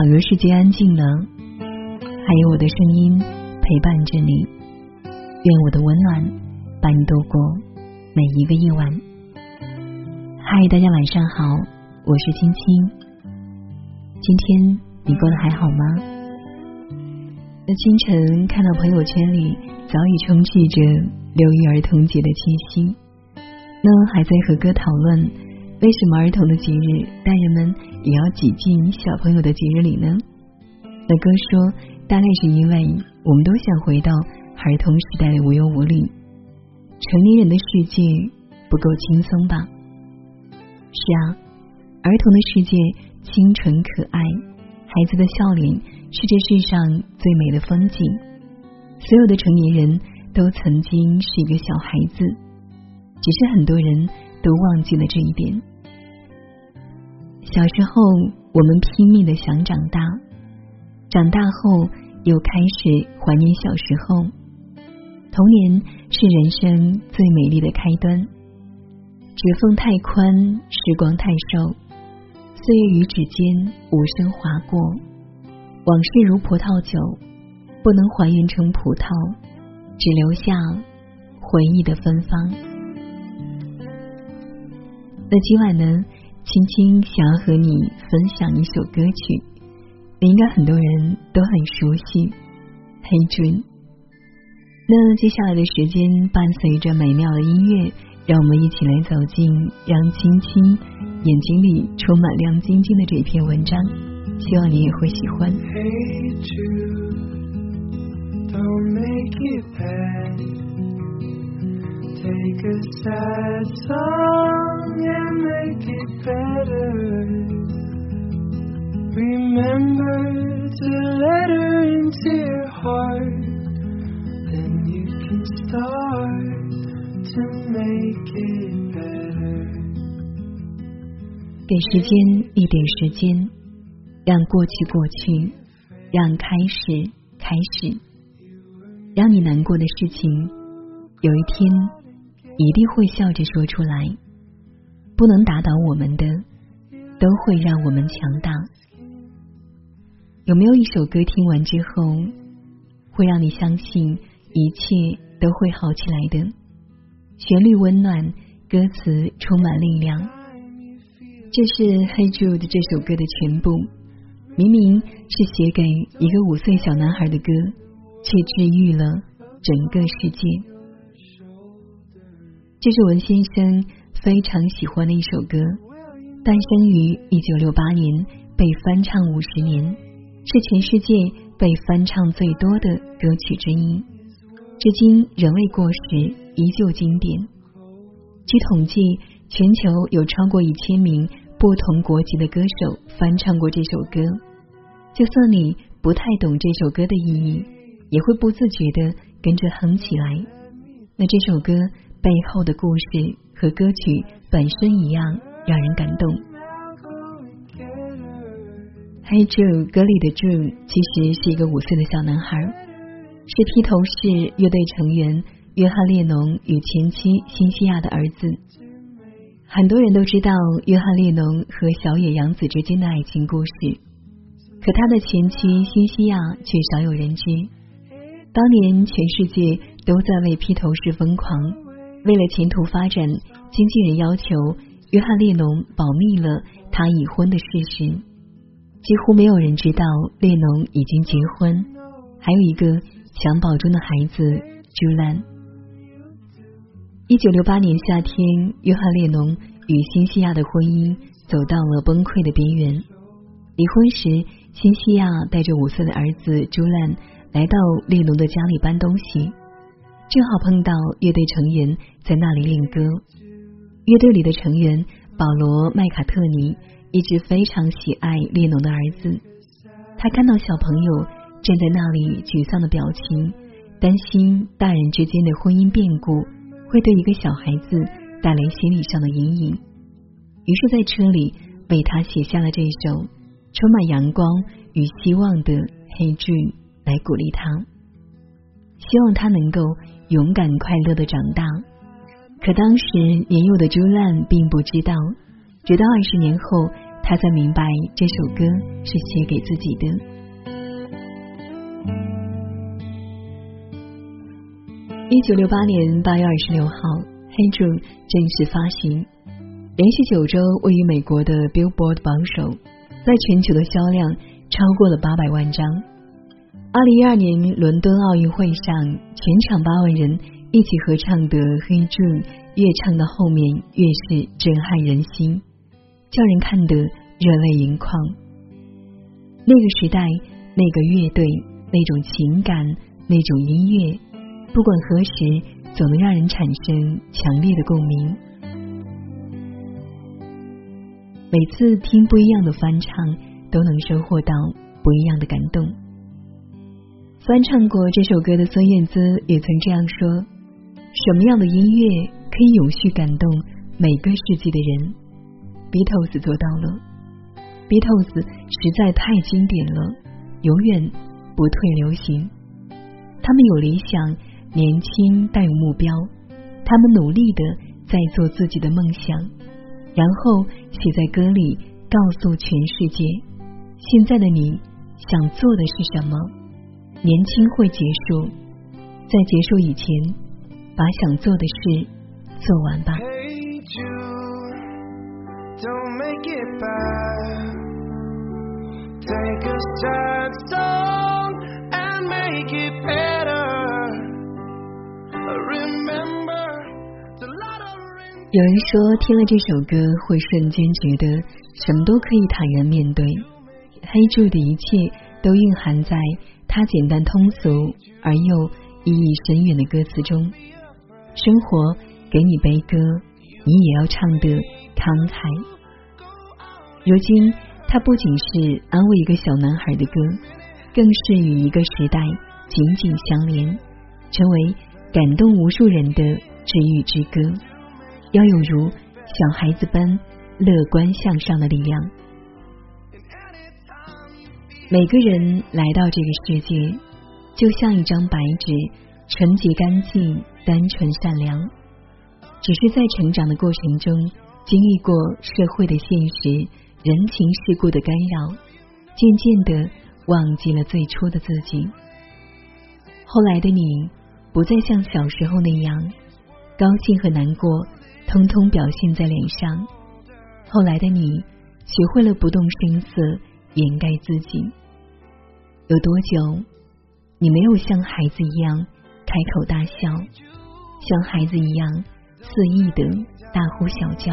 倘若世界安静了，还有我的声音陪伴着你。愿我的温暖伴你度过每一个夜晚。嗨，大家晚上好，我是青青。今天你过得还好吗？那清晨看到朋友圈里早已充斥着六一儿童节的气息，那还在和哥讨论为什么儿童的节日大人们也要挤进小朋友的节日里呢？那哥说，大概是因为我们都想回到儿童时代的无忧无虑，成年人的世界不够轻松吧？是啊，儿童的世界清纯可爱，孩子的笑脸是这世上最美的风景。所有的成年人都曾经是一个小孩子，只是很多人都忘记了这一点。小时候，我们拼命的想长大。长大后，又开始怀念小时候。童年是人生最美丽的开端。指缝太宽，时光太瘦，岁月于指尖无声划过。往事如葡萄酒，不能还原成葡萄，只留下回忆的芬芳。那今晚呢？青青想要和你分享一首歌曲。你应该很多人都很熟悉《黑君》。那接下来的时间，伴随着美妙的音乐，让我们一起来走进让青青眼睛里充满亮晶晶的这篇文章。希望你也会喜欢。Take a sad song and make it better. Remember to let her into your heart, then you can start to make it better. 给时间一点时间，让过去过去，让开始开始，让你难过的事情，有一天一定会笑着说出来。不能打倒我们的，都会让我们强大。有没有一首歌听完之后，会让你相信一切都会好起来的？旋律温暖，歌词充满力量。这是《Hey Jude》这首歌的全部。明明是写给一个五岁小男孩的歌，却治愈了整个世界。这是文先生非常喜欢的一首歌，诞生于一九六八年，被翻唱五十年。是全世界被翻唱最多的歌曲之一，至今仍未过时，依旧经典。据统计，全球有超过一千名不同国籍的歌手翻唱过这首歌。就算你不太懂这首歌的意义，也会不自觉的跟着哼起来。那这首歌背后的故事和歌曲本身一样，让人感动。Hey Jude 歌里的 Jude 其实是一个五岁的小男孩，是披头士乐队成员约翰列侬与前妻辛西亚的儿子。很多人都知道约翰列侬和小野洋子之间的爱情故事，可他的前妻辛西亚却少有人知。当年全世界都在为披头士疯狂，为了前途发展，经纪人要求约翰列侬保密了他已婚的事实。几乎没有人知道列侬已经结婚，还有一个襁褓中的孩子朱兰。一九六八年夏天，约翰列侬与辛西亚的婚姻走到了崩溃的边缘。离婚时，辛西亚带着五岁的儿子朱兰来到列侬的家里搬东西，正好碰到乐队成员在那里练歌。乐队里的成员保罗·麦卡特尼。一直非常喜爱列侬的儿子，他看到小朋友站在那里沮丧的表情，担心大人之间的婚姻变故会对一个小孩子带来心理上的阴影，于是，在车里为他写下了这首充满阳光与希望的《黑剧》来鼓励他，希望他能够勇敢快乐的长大。可当时年幼的朱兰并不知道。直到二十年后，他才明白这首歌是写给自己的。一九六八年八月二十六号，《黑 e 正式发行，连续九周位于美国的 Billboard 榜首，在全球的销量超过了八百万张。二零一二年伦敦奥运会上，全场八万人一起合唱的《黑 e 越唱到后面越是震撼人心，叫人看得热泪盈眶。那个时代，那个乐队，那种情感，那种音乐，不管何时，总能让人产生强烈的共鸣。每次听不一样的翻唱，都能收获到不一样的感动。翻唱过这首歌的孙燕姿也曾这样说：“什么样的音乐？”可以永续感动每个世纪的人，Beatles 做到了。Beatles 实在太经典了，永远不退流行。他们有理想，年轻但有目标，他们努力的在做自己的梦想，然后写在歌里，告诉全世界：现在的你想做的是什么？年轻会结束，在结束以前，把想做的事。做完吧。有人说，听了这首歌会瞬间觉得什么都可以坦然面对。黑柱的一切都蕴含在他简单通俗而又意义深远的歌词中。生活。给你悲歌，你也要唱得慷慨。如今，它不仅是安慰一个小男孩的歌，更是与一个时代紧紧相连，成为感动无数人的治愈之歌。要有如小孩子般乐观向上的力量。每个人来到这个世界，就像一张白纸，纯洁干净，单纯善良。只是在成长的过程中，经历过社会的现实、人情世故的干扰，渐渐的忘记了最初的自己。后来的你，不再像小时候那样，高兴和难过通通表现在脸上。后来的你，学会了不动声色掩盖自己。有多久，你没有像孩子一样开口大笑，像孩子一样？肆意的大呼小叫。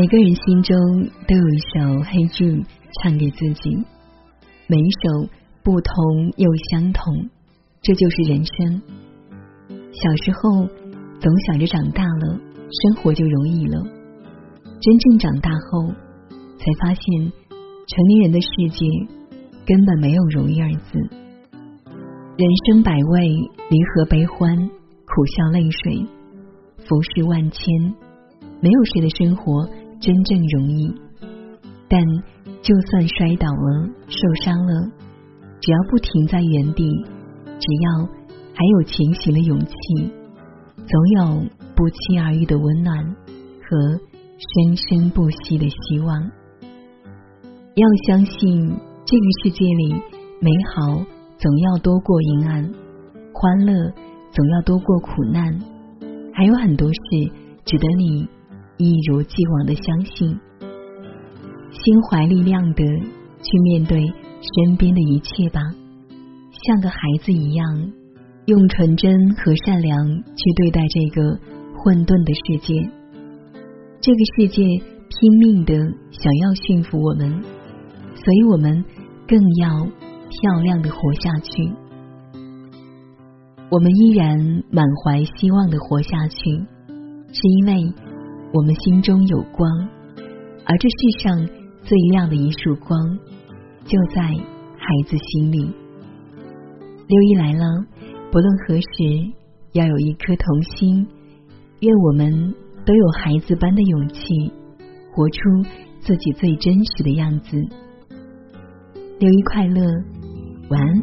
每个人心中都有一首黑剧唱给自己，每一首。不同又相同，这就是人生。小时候总想着长大了生活就容易了，真正长大后才发现，成年人的世界根本没有容易二字。人生百味，离合悲欢，苦笑泪水，浮世万千，没有谁的生活真正容易。但就算摔倒了，受伤了。只要不停在原地，只要还有前行的勇气，总有不期而遇的温暖和生生不息的希望。要相信这个世界里，美好总要多过阴暗，欢乐总要多过苦难，还有很多事值得你一如既往的相信，心怀力量的去面对。身边的一切吧，像个孩子一样，用纯真和善良去对待这个混沌的世界。这个世界拼命的想要驯服我们，所以我们更要漂亮的活下去。我们依然满怀希望的活下去，是因为我们心中有光，而这世上最亮的一束光。就在孩子心里。六一来了，不论何时，要有一颗童心，愿我们都有孩子般的勇气，活出自己最真实的样子。六一快乐，晚安。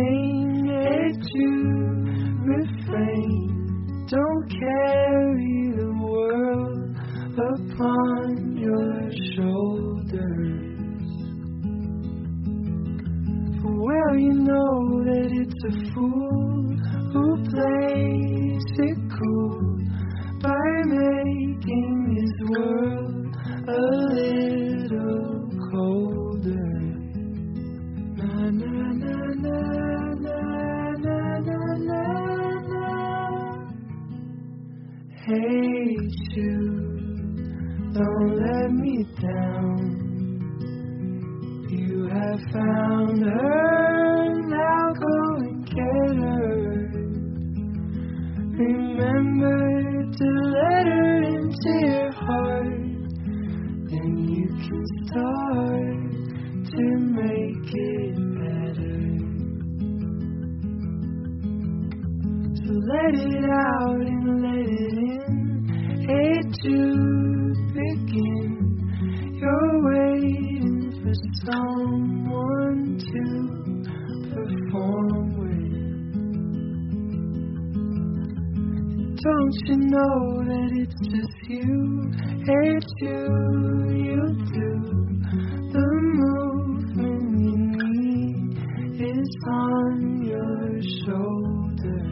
Pain, it's you refrain. Don't carry the world upon your shoulders. For well, you know that it's a fool who plays can start to make it better. So let it out and let Don't you know that it's just you? Hate you, you do. The movement you need is on your shoulder.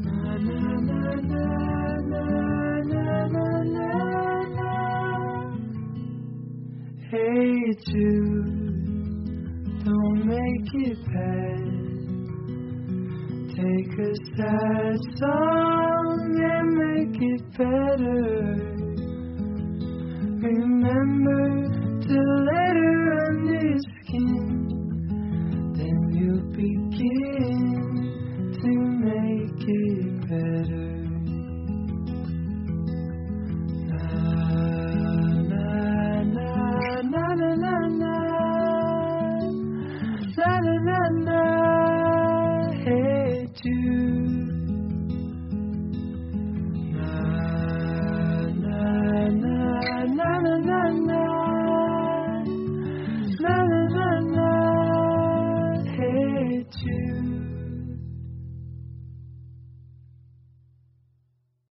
Na na na na. Hey Jude, don't make it bad. Take a sad song and make it better. Remember to let her under your skin. Then you begin to make it better.